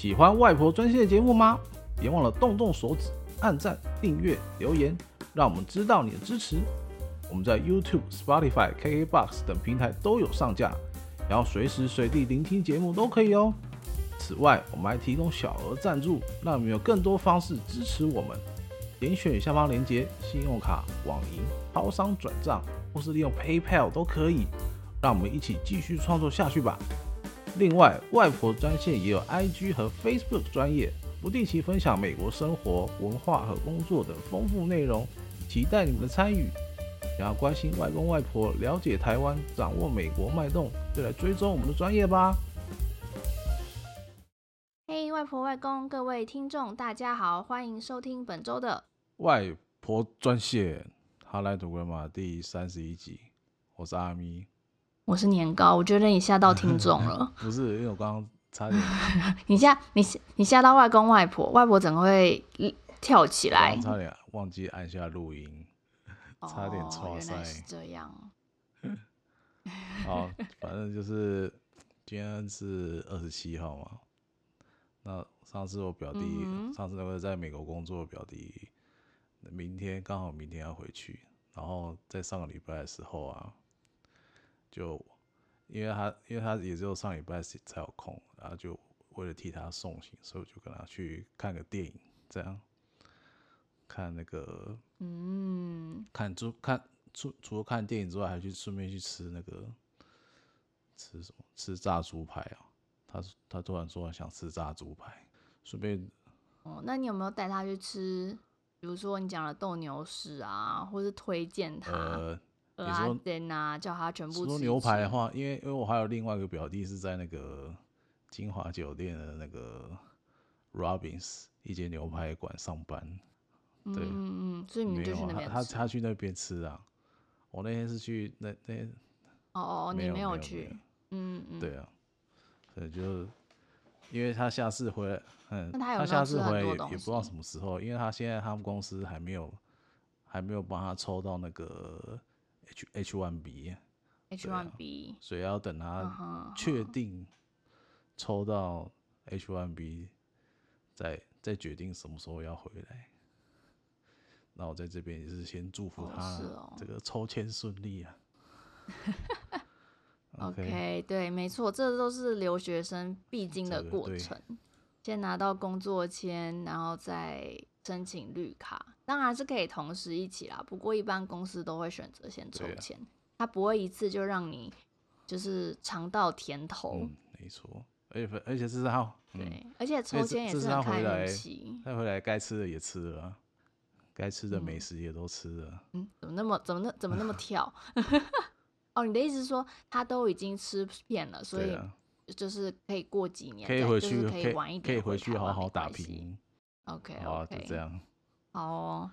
喜欢外婆专线的节目吗？别忘了动动手指，按赞、订阅、留言，让我们知道你的支持。我们在 YouTube、Spotify、KKBox 等平台都有上架，然后随时随地聆听节目都可以哦。此外，我们还提供小额赞助，让你们有更多方式支持我们。点选下方链接，信用卡、网银、超商转账，或是利用 PayPal 都可以。让我们一起继续创作下去吧。另外，外婆专线也有 IG 和 Facebook 专业，不定期分享美国生活、文化和工作的丰富内容，期待你们的参与。想要关心外公外婆、了解台湾、掌握美国脉动，就来追踪我们的专业吧。嘿，hey, 外婆外公，各位听众，大家好，欢迎收听本周的外婆专线哈来读 Grandma 第三十一集，我是阿咪。我是年糕，我觉得你吓到听众了。不是，因为我刚刚差点，你吓你你吓到外公外婆，外婆怎么会跳起来？差点忘记按下录音，差点错塞。哦，是这样。好，反正就是今天是二十七号嘛。那上次我表弟，嗯、上次那个在美国工作的表弟，明天刚好明天要回去，然后在上个礼拜的时候啊。就因为他，因为他也只有上礼拜才有空，然后就为了替他送行，所以我就跟他去看个电影，这样看那个，嗯，看猪看除除了看电影之外，还去顺便去吃那个吃什么？吃炸猪排啊！他他突然说想吃炸猪排，顺便哦，那你有没有带他去吃？比如说你讲的斗牛士啊，或是推荐他？呃啊，叫他全部吃，吃。说牛排的话，因为因为我还有另外一个表弟是在那个金华酒店的那个 Robins 一间牛排馆上班。对，嗯嗯，所以你们就去那边吃。他他去那边吃啊。我那天是去那那。哦哦，你没有去。嗯嗯。对啊，所以就因为他下次回来，他下次回来也也不知道什么时候，因为他现在他们公司还没有还没有帮他抽到那个。H H one B，H one B，所以要等他确定抽到 H one B，再再决定什么时候要回来。那我在这边也是先祝福他这个抽签顺利啊。哦、OK，, okay 对，没错，这都是留学生必经的过程。先拿到工作签，然后再申请绿卡。当然是可以同时一起啦，不过一般公司都会选择先抽签，啊、他不会一次就让你就是尝到甜头。嗯、没错，而且而且这是他，对，嗯、而且抽签也是很看运气。他回来该吃的也吃了，该吃的美食也都吃了。嗯，怎么那么怎么那怎么那么 跳？哦，你的意思是说他都已经吃遍了，所以就是可以过几年，可以回去，可以晚一点，可以回去好好打拼。OK，好，就这样。好哦，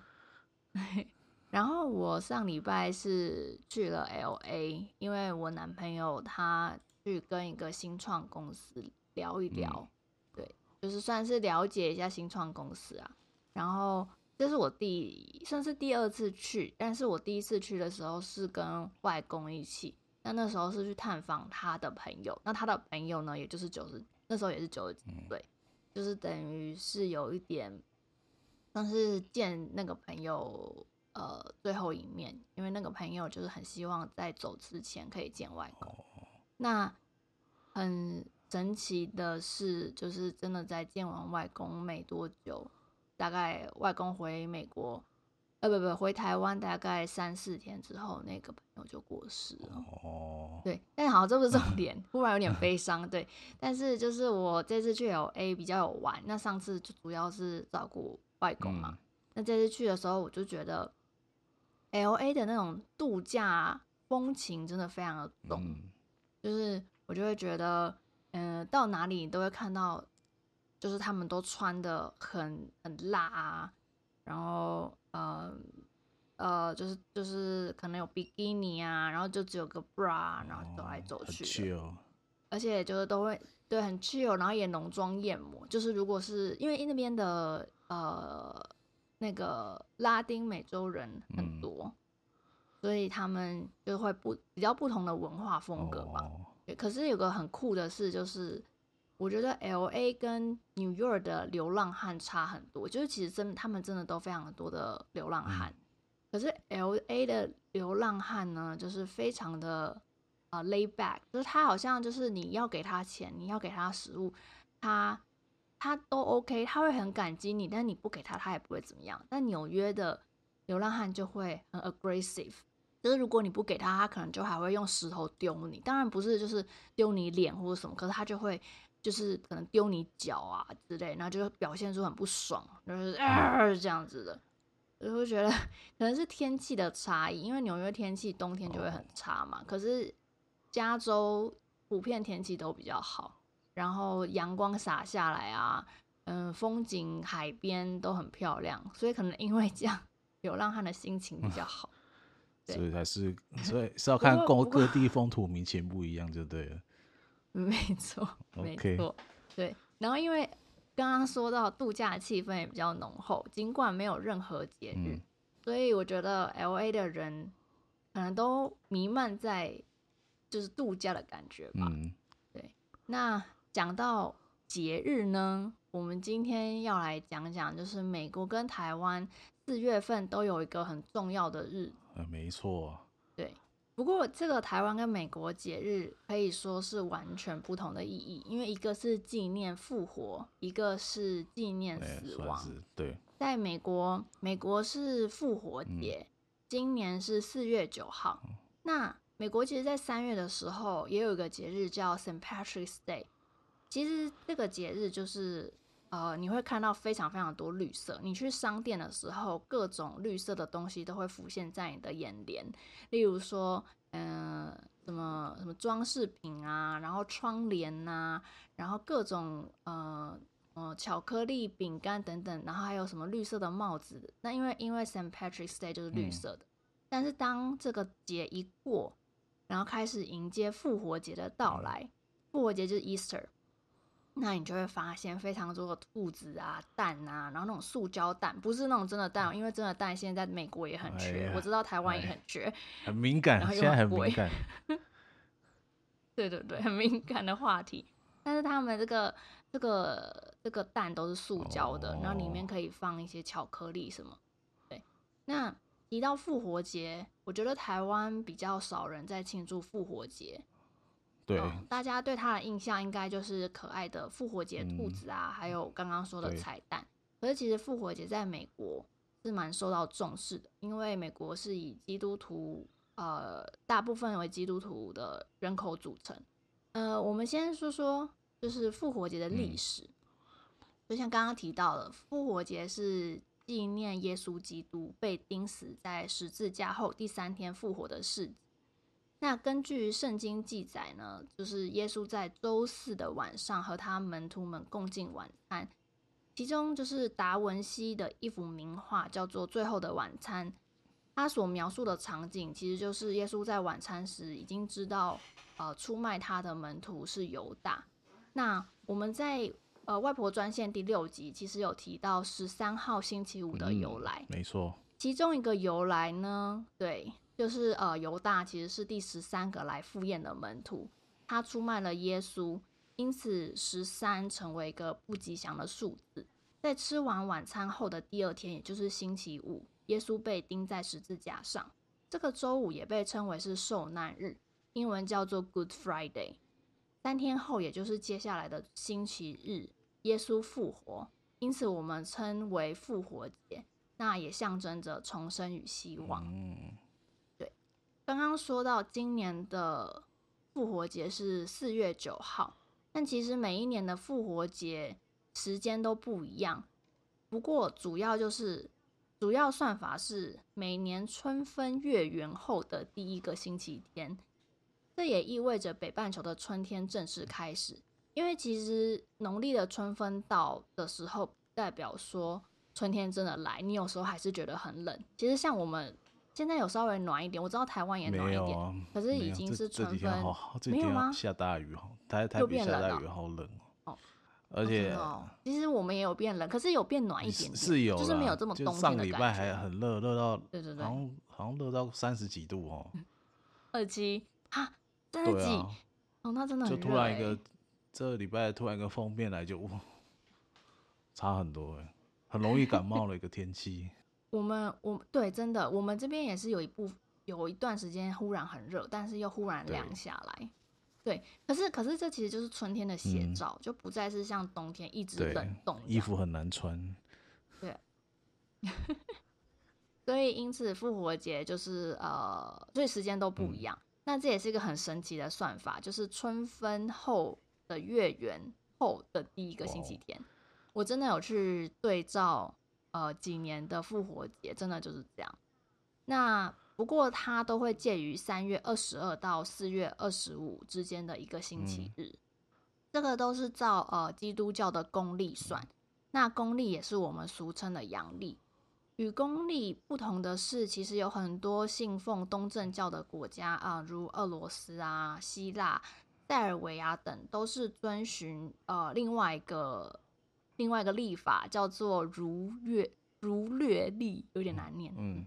然后我上礼拜是去了 LA，因为我男朋友他去跟一个新创公司聊一聊，嗯、对，就是算是了解一下新创公司啊。然后这是我第算是第二次去，但是我第一次去的时候是跟外公一起，那那时候是去探访他的朋友，那他的朋友呢，也就是九十，那时候也是九十几岁，嗯、就是等于是有一点。但是见那个朋友，呃，最后一面，因为那个朋友就是很希望在走之前可以见外公。那很神奇的是，就是真的在见完外公没多久，大概外公回美国，呃，不不，回台湾大概三四天之后，那个朋友就过世了。哦，对，但好，这不是重 点，忽然有点悲伤。对，但是就是我这次去有 A 比较有玩，那上次就主要是照顾。外公嘛，嗯、那这次去的时候，我就觉得，L A 的那种度假风情真的非常的浓，嗯、就是我就会觉得，嗯、呃，到哪里你都会看到，就是他们都穿的很很辣啊，然后呃呃，就是就是可能有比基尼啊，然后就只有个 bra，然后走来走去，哦、而且就是都会对很 chill，然后也浓妆艳抹，就是如果是因为那边的。呃，那个拉丁美洲人很多，嗯、所以他们就会不比较不同的文化风格吧。哦、可是有个很酷的事，就是我觉得 L A 跟 New York 的流浪汉差很多，就是其实真他们真的都非常多的流浪汉，嗯、可是 L A 的流浪汉呢，就是非常的呃 lay back，就是他好像就是你要给他钱，你要给他食物，他他都 OK，他会很感激你，但你不给他，他也不会怎么样。但纽约的流浪汉就会很 aggressive。就是如果你不给他，他可能就还会用石头丢你。当然不是，就是丢你脸或者什么，可是他就会就是可能丢你脚啊之类，然后就表现出很不爽，就是呃这样子的。我会觉得 可能是天气的差异，因为纽约天气冬天就会很差嘛。可是加州普遍天气都比较好，然后阳光洒下来啊，嗯，风景海边都很漂亮，所以可能因为这样，流浪汉的心情比较好。所以才是，所以是要看各各地风土民情不一样就对了。没错，没错，对。然后因为刚刚说到度假的气氛也比较浓厚，尽管没有任何节日，嗯、所以我觉得 LA 的人可能都弥漫在就是度假的感觉吧。嗯、对。那讲到节日呢，我们今天要来讲讲，就是美国跟台湾四月份都有一个很重要的日子。没错，对。不过这个台湾跟美国节日可以说是完全不同的意义，因为一个是纪念复活，一个是纪念死亡。对，在美国，美国是复活节，嗯、今年是四月九号。嗯、那美国其实，在三月的时候也有一个节日叫 Saint Patrick's Day。其实这个节日就是。呃，你会看到非常非常多绿色。你去商店的时候，各种绿色的东西都会浮现在你的眼帘。例如说，嗯、呃，什么什么装饰品啊，然后窗帘呐、啊，然后各种呃呃巧克力、饼干等等，然后还有什么绿色的帽子。那因为因为 Saint Patrick's Day 就是绿色的，嗯、但是当这个节一过，然后开始迎接复活节的到来，复活节就是 Easter。那你就会发现非常多的兔子啊、蛋啊，然后那种塑胶蛋，不是那种真的蛋，因为真的蛋现在在美国也很缺，哎、我知道台湾也很缺，哎、很敏感，现在很敏感。对对对，很敏感的话题。但是他们这个这个这个蛋都是塑胶的，哦、然后里面可以放一些巧克力什么。对，那提到复活节，我觉得台湾比较少人在庆祝复活节。对、哦，大家对他的印象应该就是可爱的复活节兔子啊，嗯、还有刚刚说的彩蛋。可是其实复活节在美国是蛮受到重视的，因为美国是以基督徒呃大部分为基督徒的人口组成。呃，我们先说说就是复活节的历史，嗯、就像刚刚提到的，复活节是纪念耶稣基督被钉死在十字架后第三天复活的事。那根据圣经记载呢，就是耶稣在周四的晚上和他门徒们共进晚餐，其中就是达文西的一幅名画叫做《最后的晚餐》，他所描述的场景其实就是耶稣在晚餐时已经知道，呃，出卖他的门徒是犹大。那我们在呃外婆专线第六集其实有提到十三号星期五的由来，嗯，没错，其中一个由来呢，对。就是呃，犹大其实是第十三个来赴宴的门徒，他出卖了耶稣，因此十三成为一个不吉祥的数字。在吃完晚餐后的第二天，也就是星期五，耶稣被钉在十字架上。这个周五也被称为是受难日，英文叫做 Good Friday。三天后，也就是接下来的星期日，耶稣复活，因此我们称为复活节。那也象征着重生与希望。嗯刚刚说到今年的复活节是四月九号，但其实每一年的复活节时间都不一样。不过主要就是主要算法是每年春分月圆后的第一个星期天，这也意味着北半球的春天正式开始。因为其实农历的春分到的时候，代表说春天真的来。你有时候还是觉得很冷。其实像我们。现在有稍微暖一点，我知道台湾也暖一点，啊、可是已经是春分，没有吗？下大雨哦，台台北下大雨好冷哦，而且、哦、其实我们也有变冷，可是有变暖一点点，是有，就是没有这么冬天的。上礼拜还很热，热到对对对，好像好像热到三十几度哦，二七啊三十几、啊、哦，那真的很、欸、就突然一个这礼拜突然一个锋面来就差很多哎，很容易感冒的一个天气。我们我对真的，我们这边也是有一部有一段时间忽然很热，但是又忽然凉下来。对，可是可是这其实就是春天的写照，嗯，就不再是像冬天一直冷冻，衣服很难穿。对，所以因此复活节就是呃，所以时间都不一样。嗯。那这也是一个很神奇的算法，就是春分后的月圆后的第一个星期天。我真的有去对照呃几年的复活节，真的就是这样。那。不过它都会介于三月二十二到四月二十五之间的一个星期日，嗯、这个都是照呃基督教的公历算。那公历也是我们俗称的阳历。与公历不同的是，其实有很多信奉东正教的国家啊、呃，如俄罗斯啊、希腊、塞尔维亚等，都是遵循呃另外一个另外一个历法，叫做儒略儒略历，有点难念。嗯，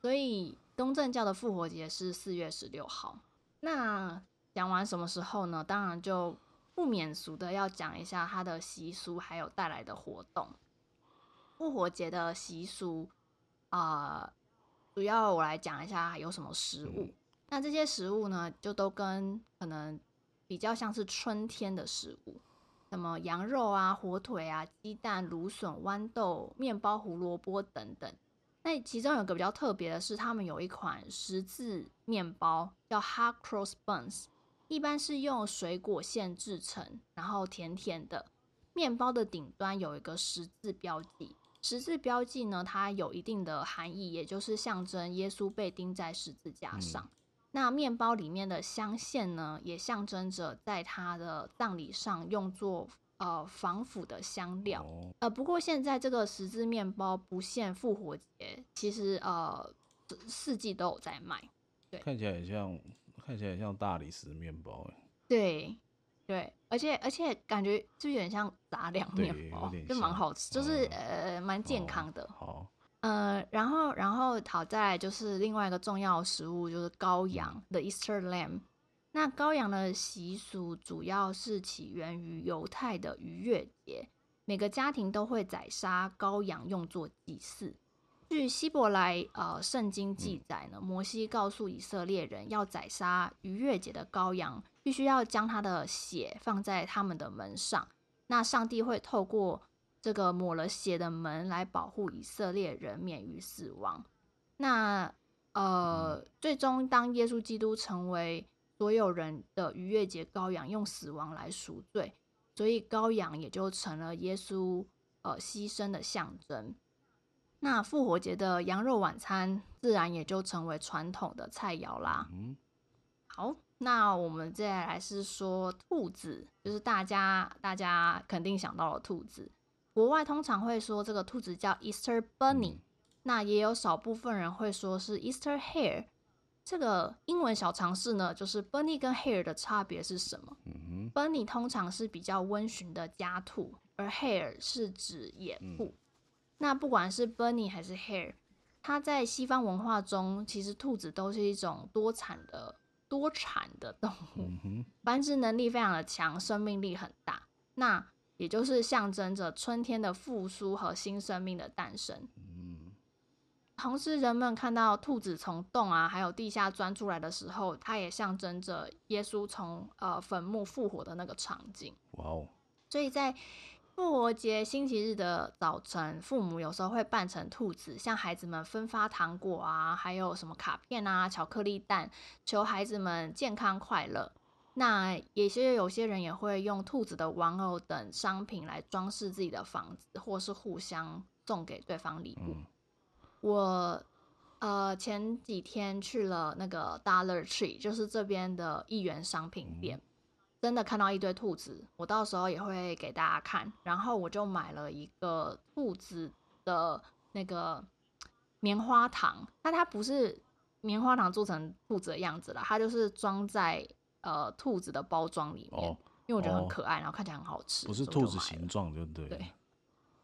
所以。东正教的复活节是四月十六号。那讲完什么时候呢？当然就不免俗的要讲一下它的习俗，还有带来的活动。复活节的习俗啊、呃，主要我来讲一下有什么食物。那这些食物呢，就都跟可能比较像是春天的食物，什么羊肉啊、火腿啊、鸡蛋、芦笋、豌豆、面包、胡萝卜等等。那其中有个比较特别的是，他们有一款十字面包叫 Hot Cross Buns，一般是用水果馅制成，然后甜甜的。面包的顶端有一个十字标记，十字标记呢，它有一定的含义，也就是象征耶稣被钉在十字架上。嗯、那面包里面的香线呢，也象征着在他的葬礼上用作。呃，防腐的香料。哦、呃，不过现在这个十字面包不限复活节，其实呃四季都有在卖。对，看起来很像，看起来很像大理石面包哎。对对，而且而且感觉就有点像杂粮面包，就蛮好吃，就是、嗯、呃蛮健康的。好、哦，呃，然后然后好在就是另外一个重要食物就是羔羊的 Easter Lamb。那羔羊的习俗主要是起源于犹太的逾越节，每个家庭都会宰杀羔羊用作祭祀。据希伯来呃圣经记载呢，摩西告诉以色列人要宰杀逾越节的羔羊，必须要将他的血放在他们的门上。那上帝会透过这个抹了血的门来保护以色列人免于死亡。那呃，最终当耶稣基督成为所有人的逾越节羔羊用死亡来赎罪，所以羔羊也就成了耶稣呃牺牲的象征。那复活节的羊肉晚餐自然也就成为传统的菜肴啦。嗯，好，那我们接下来是说兔子，就是大家大家肯定想到了兔子。国外通常会说这个兔子叫 Easter Bunny，嗯，那也有少部分人会说是 Easter Hare。这个英文小常识呢，就是 bunny 跟 hare 的差别是什么？嗯、bunny 通常是比较温驯的家兔，而 hare 是指野兔。嗯、那不管是 bunny 还是 hare，它在西方文化中，其实兔子都是一种多产的多产的动物，嗯、繁殖能力非常的强，生命力很大。那也就是象征着春天的复苏和新生命的诞生。同时，人们看到兔子从洞啊，还有地下钻出来的时候，它也象征着耶稣从呃坟墓复活的那个场景。哇哦！所以在复活节星期日的早晨，父母有时候会扮成兔子，向孩子们分发糖果啊，还有什么卡片啊、巧克力蛋，求孩子们健康快乐。那也些有些人也会用兔子的玩偶等商品来装饰自己的房子，或是互相送给对方礼物。嗯我呃前几天去了那个 Dollar Tree，就是这边的一元商品店，真的看到一堆兔子，我到时候也会给大家看。然后我就买了一个兔子的那个棉花糖，但它不是棉花糖做成兔子的样子了，它就是装在呃兔子的包装里面，因为我觉得很可爱，然后看起来很好吃，不是兔子形状就对。对。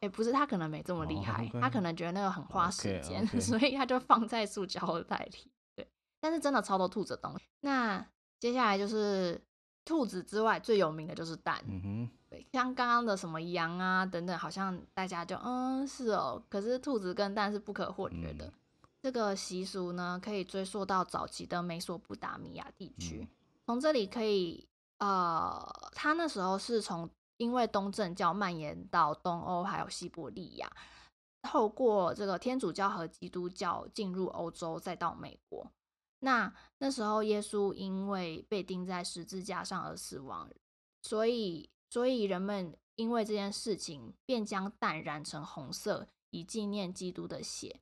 也、欸、不是，他可能没这么厉害，oh, okay. 他可能觉得那个很花时间，okay, okay. 所以他就放在塑胶袋里。对，但是真的超多兔子的东西。那接下来就是兔子之外，最有名的就是蛋。嗯哼，对，像刚刚的什么羊啊等等，好像大家就嗯是哦，可是兔子跟蛋是不可或缺的。嗯、这个习俗呢，可以追溯到早期的美索不达米亚地区。从、这里可以，呃，他那时候是从因为东正教蔓延到东欧还有西伯利亚，透过这个天主教和基督教进入欧洲，再到美国。那那时候，耶稣因为被钉在十字架上而死亡，所以，所以人们因为这件事情，便将蛋染成红色，以纪念基督的血。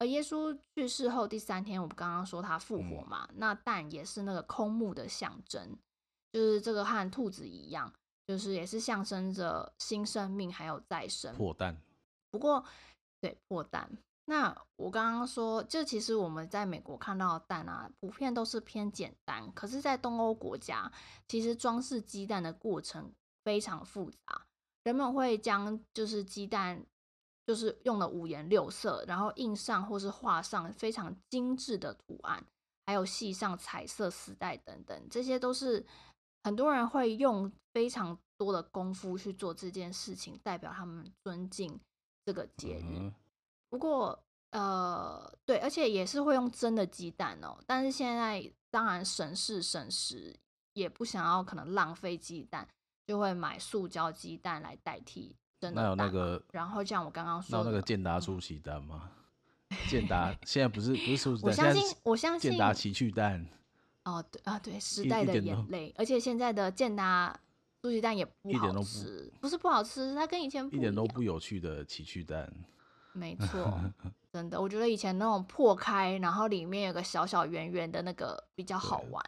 而耶稣去世后第三天，我们刚刚说他复活嘛，嗯、那蛋也是那个空木的象征，就是这个和兔子一样，就是也是象征着新生命还有再生。破蛋。不过，对，破蛋。那我刚刚说，就其实我们在美国看到的蛋啊，普遍都是偏简单。可是，在东欧国家，其实装饰鸡蛋的过程非常复杂。人们会将就是鸡蛋，就是用了五颜六色，然后印上或是画上非常精致的图案，还有系上彩色丝带等等，这些都是很多人会用非常多的功夫去做这件事情，代表他们尊敬这个节日。嗯不过，呃，对，而且也是会用真的鸡蛋哦。但是现在当然省事省时，也不想要可能浪费鸡蛋，就会买塑胶鸡蛋来代替真的。那有那个，然后像我刚刚说的，那有那个健达出奇蛋吗？健达 现在不是不是出奇蛋，我相信我相信健达奇趣蛋。哦，对啊，对，时代的眼泪。而且现在的健达出奇蛋也不好吃，不，不是不好吃，它跟以前不一,一点都不有趣的奇趣蛋。没错，真的，我觉得以前那种破开，然后里面有个小小圆圆的那个比较好玩。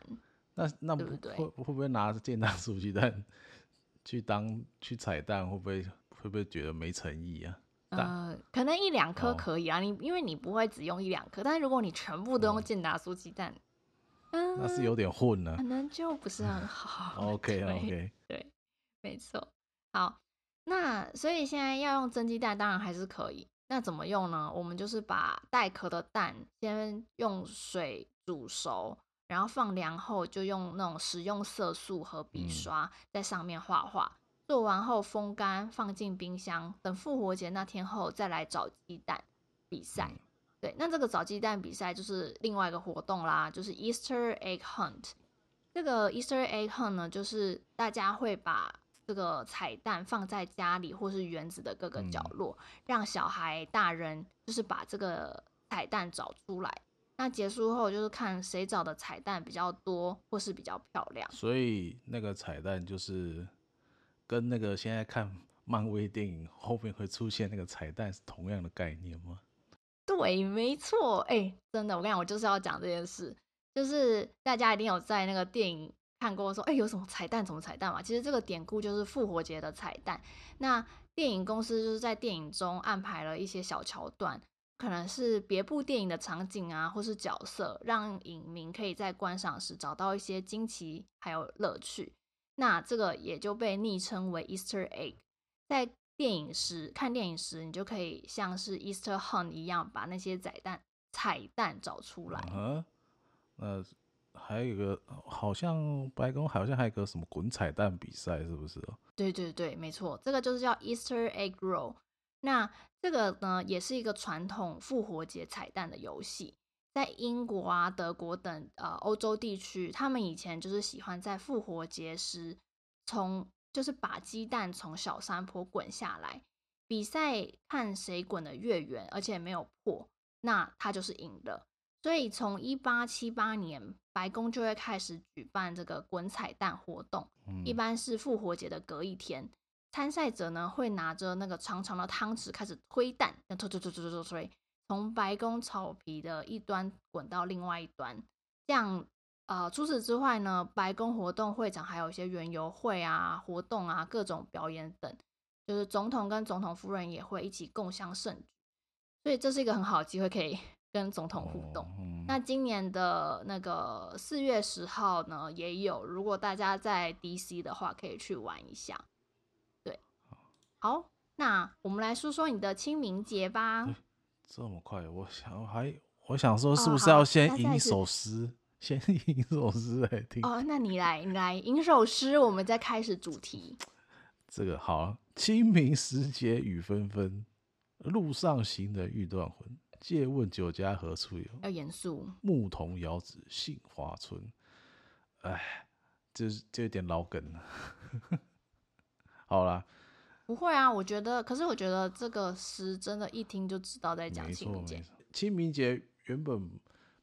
那那不对不对会会不会拿健达出奇蛋 去当去彩蛋？会不会会不会觉得没诚意啊？呃，可能一两颗可以啊，你、哦、因为你不会只用一两颗，但是如果你全部都用健达酥鸡蛋，嗯，那是有点混了，可能就不是很好。OK OK，对，没错。好，那所以现在要用蒸鸡蛋，当然还是可以。那怎么用呢？我们就是把带壳的蛋先用水煮熟，然后放凉后，就用那种食用色素和笔刷在上面画画。嗯、做完后风干，放进冰箱，等复活节那天后再来找鸡蛋比赛。嗯、对，那这个找鸡蛋比赛就是另外一个活动啦，就是 Easter Egg Hunt。这个 Easter Egg Hunt 呢，就是大家会把这个彩蛋放在家里或是园子的各个角落，嗯、让小孩、大人就是把这个彩蛋找出来。那结束后就是看谁找的彩蛋比较多或是比较漂亮。所以那个彩蛋就是跟那个现在看漫威电影后面会出现那个彩蛋是同样的概念吗？对，没错。哎、真的，我跟你讲，我就是要讲这件事，就是大家一定有在那个电影。看过说，哎、有什么彩蛋？什么彩蛋嘛？其实这个典故就是复活节的彩蛋。那电影公司就是在电影中安排了一些小桥段，可能是别部电影的场景啊，或是角色，让影迷可以在观赏时找到一些惊奇还有乐趣。那这个也就被昵称为 Easter egg。在电影时看电影时，你就可以像是 Easter hunt 一样，把那些彩蛋彩蛋找出来。嗯，呃。还有一个，好像白宫好像还有一个什么滚彩蛋比赛，是不是？对对对，没错，这个就是叫 Easter Egg Roll。那这个呢，也是一个传统复活节彩蛋的游戏，在英国啊、德国等呃欧洲地区，他们以前就是喜欢在复活节时，从就是把鸡蛋从小山坡滚下来，比赛看谁滚得越远，而且没有破，那他就是赢的。所以从一八七八年，白宫就会开始举办这个滚彩蛋活动，嗯、一般是复活节的隔一天。参赛者呢会拿着那个长长的汤匙开始推蛋，推推推推推推推，从白宫草皮的一端滚到另外一端。这样，呃，除此之外呢，白宫活动会场还有一些园游会啊、活动啊、各种表演等，就是总统跟总统夫人也会一起共襄盛举。所以这是一个很好的机会，可以。跟总统互动。那今年的那个四月十号呢，也有。如果大家在 DC 的话，可以去玩一下。对，好，那我们来说说你的清明节吧。这么快？我想还我想说，是不是要先吟一首诗？先吟一首诗来听。哦，那你来，你来吟首诗，我们再开始主题。这个好，清明时节雨纷纷，路上行人欲断魂。借问酒家何处有？要严肃。牧童遥指杏花村。哎，就是就有点老梗了。好啦，不会啊，我觉得，可是我觉得这个诗真的，一听就知道在讲清明节。清明节原本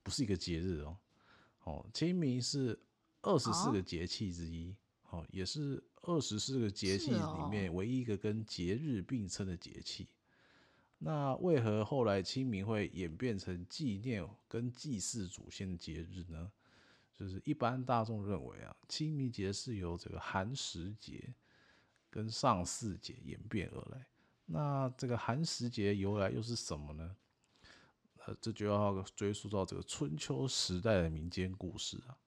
不是一个节日哦，哦，清明是二十四个节气之一，哦，也是二十四个节气里面唯一一个跟节日并称的节气。那为何后来清明会演变成纪念跟祭祀祖先的节日呢？就是一般大众认为啊，清明节是由这个寒食节跟上巳节演变而来。那这个寒食节由来又是什么呢？呃，这就要追溯到这个春秋时代的民间故事啊。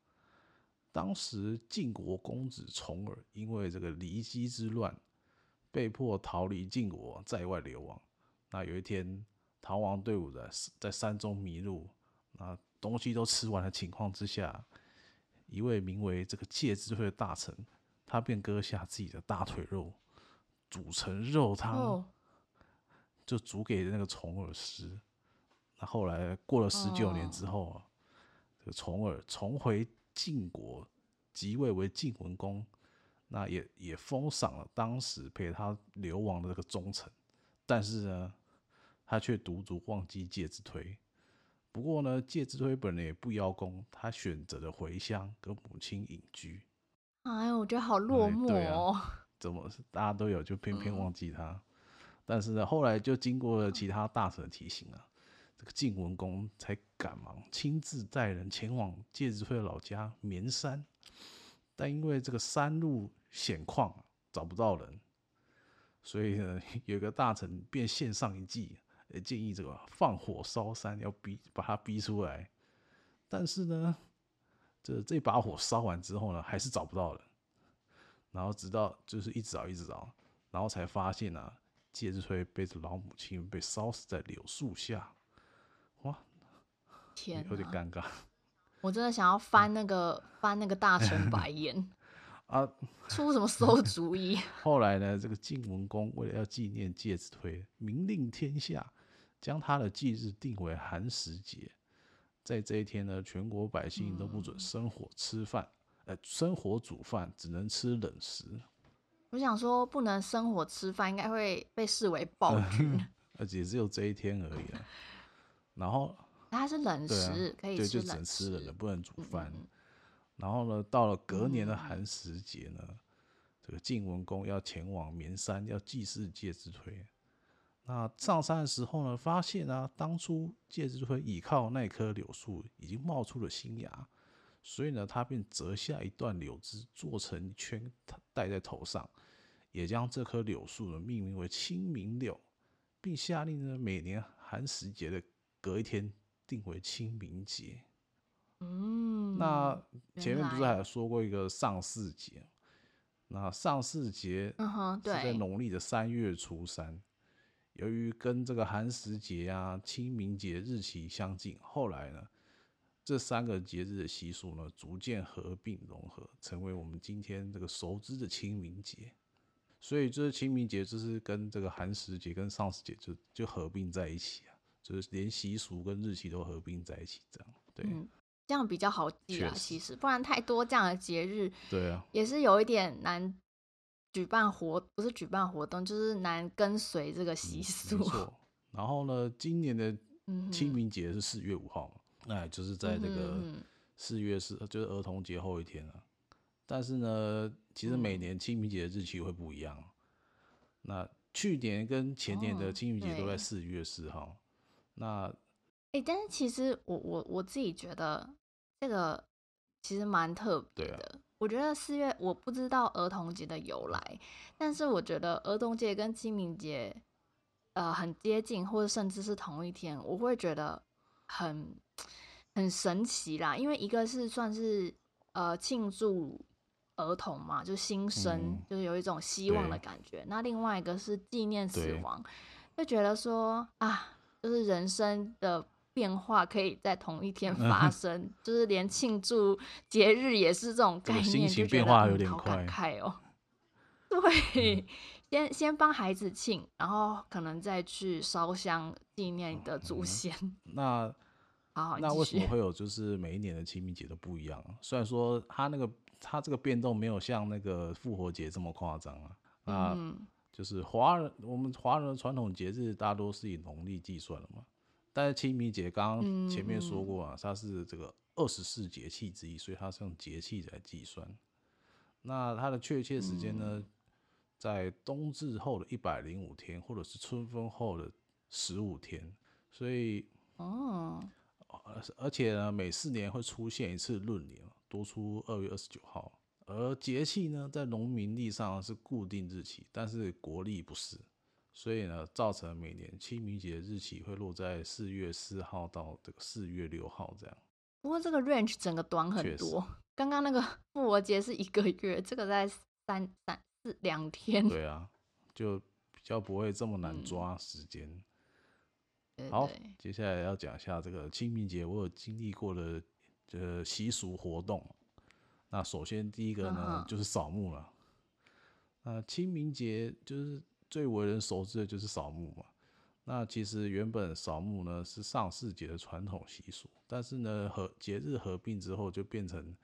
当时晋国公子重耳因为这个骊姬之乱，被迫逃离晋国，在外流亡。那有一天，逃亡队伍在在山中迷路，那东西都吃完的情况之下，一位名为这个介之推的大臣，他便割下自己的大腿肉，煮成肉汤，就煮给那个重耳吃。那后来过了十九年之后啊，这个重耳重回晋国，即位为晋文公，那也也封赏了当时陪他流亡的这个忠臣，但是呢。他却独独忘记介之推。不过呢，介之推本人也不邀功，他选择了回乡跟母亲隐居。哎呦，我觉得好落寞哦。怎么大家都有，就偏偏忘记他？嗯、但是呢，后来就经过了其他大臣的提醒啊，这个晋文公才赶忙亲自带人前往介子推的老家绵山。但因为这个山路险旷，找不到人，所以呢，有个大臣便献上一计。建议这个放火烧山，要逼把他逼出来。但是呢，这这把火烧完之后呢，还是找不到人。然后直到就是一直找一直找，然后才发现啊，介之推背着老母亲被烧死在柳树下。哇，天，有点尴尬。我真的想要翻那个、嗯、翻那个大臣白眼 啊！出什么馊主意？后来呢，这个晋文公为了要纪念介之推，明令天下。将他的忌日定为寒食节，在这一天呢，全国百姓都不准生火吃饭，呃，生火煮饭，只能吃冷食。我想说，不能生火吃饭，应该会被视为暴君，而且只有这一天而已啊。然后它是冷食，啊、可以吃冷食，对，就只能吃冷的，不能煮饭。嗯、然后呢，到了隔年的寒食节呢，嗯、这个晋文公要前往绵山，要祭祀介之推。那上山的时候呢，发现啊，当初介之推倚靠那棵柳树已经冒出了新芽，所以呢，他便折下一段柳枝做成一圈戴在头上，也将这棵柳树呢命名为清明柳，并下令呢每年寒食节的隔一天定为清明节。嗯，那前面不是还有说过一个上巳节？那上巳节嗯哼，是在农历的三月初三。由于跟这个寒食节啊、清明节日期相近，后来呢，这三个节日的习俗呢，逐渐合并融合，成为我们今天这个熟知的清明节。所以，这清明节就是跟这个寒食节跟上巳节就就合并在一起啊，就是连习俗跟日期都合并在一起，这样对、嗯，这样比较好记啊。其实，不然太多这样的节日，对啊，也是有一点难。举办活不是举办活动，就是难跟随这个习俗。然后呢，今年的清明节是四月五号嘛，那、嗯、就是在这个四月四，就是儿童节后一天啊。但是呢，其实每年清明节的日期会不一样。嗯、那去年跟前年的清明节都在四月四号。哦、那，哎、欸，但是其实我我我自己觉得这个其实蛮特别的。我觉得四月我不知道儿童节的由来，但是我觉得儿童节跟清明节，呃，很接近，或者甚至是同一天，我会觉得很很神奇啦。因为一个是算是呃庆祝儿童嘛，就新生，嗯、就是有一种希望的感觉。那另外一个是纪念死亡，对就觉得说啊，就是人生的变化可以在同一天发生，嗯、就是连庆祝节日也是这种概念，心情变化有点快，嗯、好感慨哦。对，嗯、先先帮孩子庆，然后可能再去烧香纪念你的祖先。嗯、那好，好，那为什么会有就是每一年的清明节都不一样？虽然说它那个它这个变动没有像那个复活节这么夸张啊。啊，嗯、就是华人我们华人的传统节日大多是以农历计算的嘛。但是清明节刚刚前面说过啊，嗯、它是这个二十四节气之一，所以它是用节气来计算。那它的确切时间呢，嗯、在冬至后的一百零五天，或者是春分后的十五天。所以哦，而且呢，每四年会出现一次闰年，多出二月二十九号。而节气呢，在农民历上是固定日期，但是国历不是。所以呢，造成每年清明节日期会落在四月四号到这个四月六号这样。不过这个 range 整个短很多。刚刚那个复活节是一个月，这个在三三四两天。对啊，就比较不会这么难抓时间。嗯、好，对对对，接下来要讲一下这个清明节我有经历过的这个习俗活动。那首先第一个呢，嗯、就是扫墓了。那清明节就是。最为人熟知的就是扫墓嘛。那其实原本扫墓呢是上巳节的传统习俗，但是呢和节日合并之后，就变成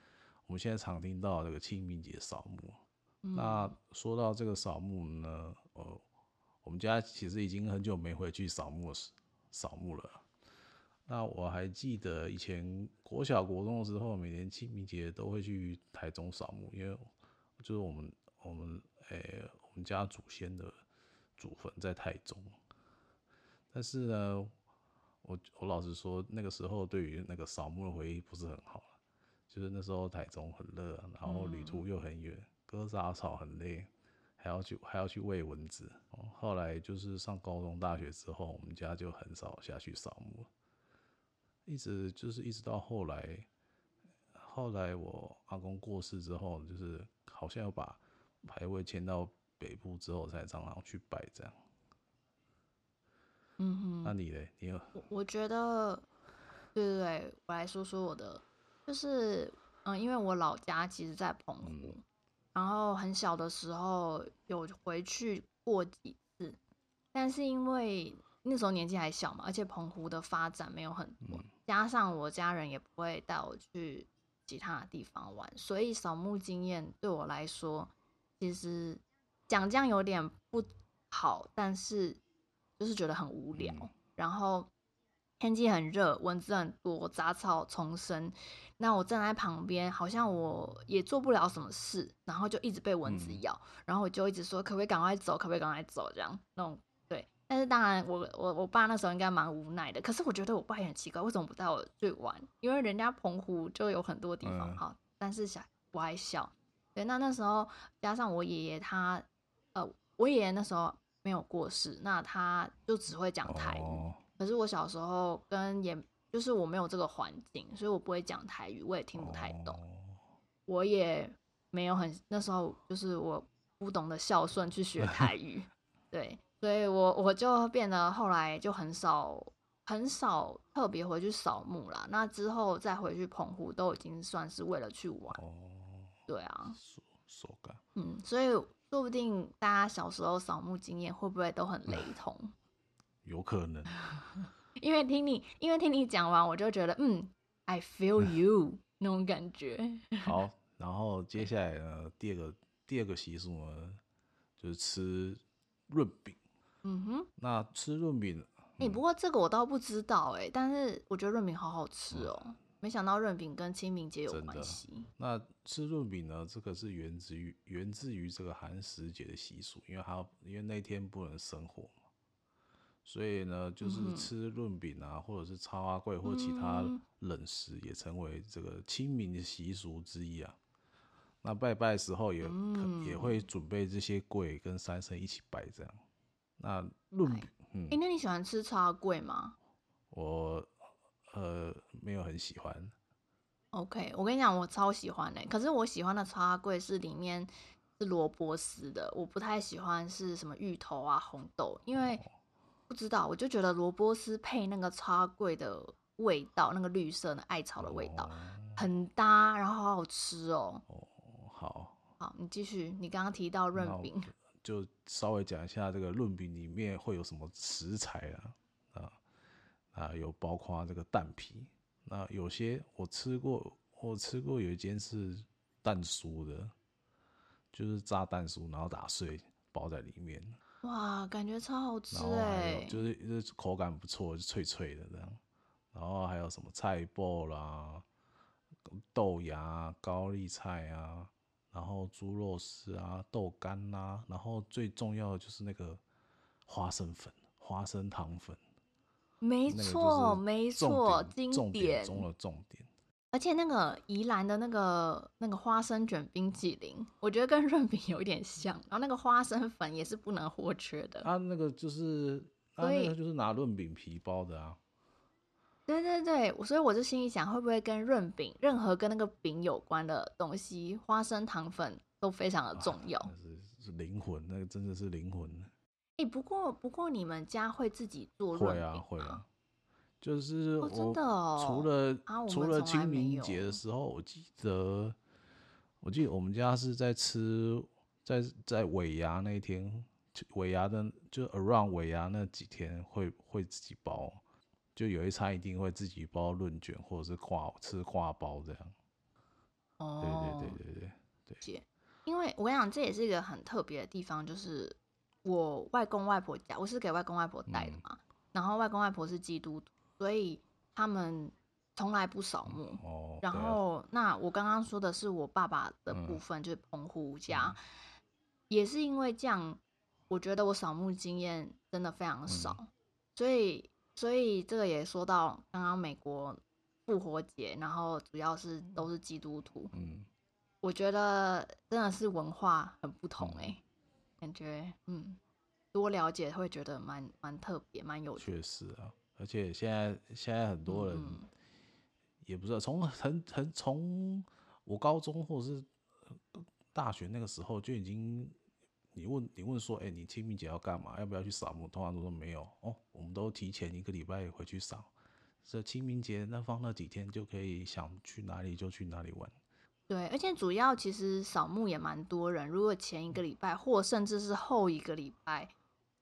我们现在常听到这个清明节扫墓。嗯、那说到这个扫墓呢，呃，我们家其实已经很久没回去扫墓扫墓了。那我还记得以前国小国中的时候，每年清明节都会去台中扫墓，因为就是我们我们诶、欸、我们家祖先的。祖坟在台中，但是呢，我我老实说，那个时候对于那个扫墓的回忆不是很好，就是那时候台中很热，然后旅途又很远，割杂草很累，还要去还要去喂蚊子。后来就是上高中大学之后，我们家就很少下去扫墓，一直就是一直到后来，后来我阿公过世之后，就是好像要把牌位迁到。北部之后才常常去拜这样，嗯哼，那你嘞？你有？我我觉得，对对对，我来说说我的，就是嗯，因为我老家其实在澎湖，嗯、然后很小的时候有回去过几次，但是因为那时候年纪还小嘛，而且澎湖的发展没有很多，嗯、加上我家人也不会带我去其他的地方玩，所以扫墓经验对我来说其实。讲这样有点不好，但是就是觉得很无聊。嗯、然后天气很热，蚊子很多，杂草丛生。那我站在旁边，好像我也做不了什么事，然后就一直被蚊子咬。嗯、然后我就一直说：“可不可以赶快走？可不可以赶快走？”这样那种对。但是当然我，我我我爸那时候应该蛮无奈的。可是我觉得我爸也很奇怪，为什么不带我去玩？因为人家澎湖就有很多地方好。嗯、但是小我还小，对。那那时候加上我爷爷他。呃，我爷爷那时候没有过世，那他就只会讲台语。Oh. 可是我小时候跟也就是我没有这个环境，所以我不会讲台语，我也听不太懂。Oh. 我也没有很那时候就是我不懂得孝顺去学台语，对，所以我我就变得后来就很少很少特别回去扫墓啦。那之后再回去澎湖，都已经算是为了去玩。Oh. 对啊，嗯，所以。说不定大家小时候扫墓经验会不会都很雷同？有可能，因为听你，因为听你讲完，我就觉得，嗯，I feel you 那种感觉。好，然后接下来呢，第二个第二个习俗呢，就是吃润饼。嗯哼，那吃润饼，哎、欸，不过这个我倒不知道哎、欸，但是我觉得润饼好好吃哦、喔。嗯没想到润饼跟清明节有关系。那吃润饼呢？这个是源自于源自于这个寒食节的习俗，因为它因为那天不能生火嘛，所以呢，就是吃润饼啊，或者是草仔粿或其他冷食，也成为这个清明的习俗之一啊。那拜拜的时候也也会准备这些粿跟三牲一起拜这样。那润饼，嗯，哎，那你喜欢吃草仔粿吗？我。呃，没有很喜欢。OK，我跟你讲，我超喜欢的。可是我喜欢的草仔粿是里面是萝卜丝的，我不太喜欢是什么芋头啊、红豆，因为不知道，我就觉得萝卜丝配那个超贵的味道，那个绿色的艾草的味道、哦、很搭，然后好好吃哦。哦，好，好，你继续，你刚刚提到润饼，就稍微讲一下这个润饼里面会有什么食材啊？啊啊，有包括这个蛋皮，那有些我吃过，我吃过有一间是蛋酥的，就是炸蛋酥，然后打碎包在里面。哇，感觉超好吃哎！就是就是口感不错，就脆脆的这样。然后还有什么菜脯啦、豆芽、高丽菜啊，然后猪肉丝啊、豆干啊，然后最重要的就是那个花生粉、花生糖粉。没错，没错，经典，中的重点。而且那个宜兰的那个那个花生卷冰淇淋，我觉得跟润饼有一点像。然后那个花生粉也是不能或缺的。它那个就是，它那个就是拿润饼皮包的啊。对对对，所以我就心里想，会不会跟润饼，任何跟那个饼有关的东西，花生糖粉都非常的重要。啊、是是灵魂，那个真的是灵魂。哎、欸，不过不过你们家会自己做润饼吗？会啊，会啊。就是我除了、哦哦啊、除了清明节的时候，我记得我记得我们家是在吃在在尾牙那一天，尾牙的就 around 尾牙那几天会会自己包，就有一餐一定会自己包润卷或者是挂吃挂包这样。哦，对对对对对对。因为我跟你讲，这也是一个很特别的地方，就是我外公外婆家，我是给外公外婆带的嘛，嗯、然后外公外婆是基督徒。所以他们从来不扫墓。哦。然后，那我刚刚说的是我爸爸的部分，就是澎湖家，也是因为这样，我觉得我扫墓经验真的非常少。所以，所以这个也说到刚刚美国复活节，然后主要是都是基督徒。嗯。我觉得真的是文化很不同哎，感觉嗯，多了解会觉得蛮蛮特别，蛮有趣。确实啊。而且现在现在很多人也不知道，从很很从我高中或者是大学那个时候就已经，你问你问说，哎、欸，你清明节要干嘛？要不要去扫墓？通常都说没有哦，我们都提前一个礼拜回去扫。这清明节那放那几天就可以想去哪里就去哪里玩。对，而且主要其实扫墓也蛮多人，如果前一个礼拜或甚至是后一个礼拜，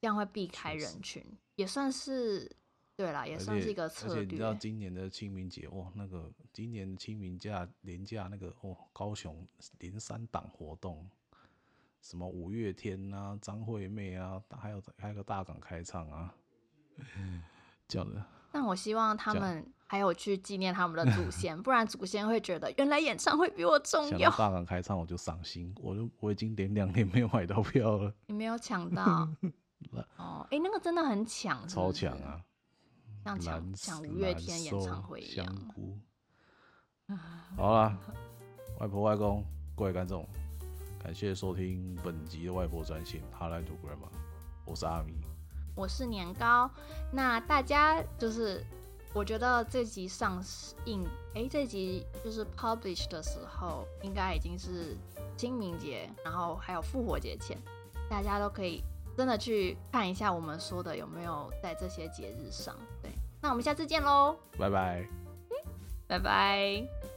这样会避开人群，也算是。对啦，也算是一个策略。而且你知道今年的清明节哦，那个今年清明假连假那个哦，高雄连三档活动，什么五月天啊、张惠妹啊，还有还有个大港开唱啊，这样的。但我希望他们还有去纪念他们的祖 先，不然祖先会觉得原来演唱会比我重要。大港开唱我就伤心，我就我已经连两年没有买到票了。你没有抢到？哦，哎、欸，那个真的很抢，超强啊！像抢抢五月天演唱会一样。好了，外婆外公，各位观众，感谢收听本集的外婆专线 Hotline to Grandma，我是阿米，我是年糕。那大家就是，我觉得这集上映，哎、欸，这集就是 publish 的时候，应该已经是清明节，然后还有复活节前，大家都可以。真的去看一下我们说的有没有在这些节日上，对，那我们下次见喽，拜拜，拜拜。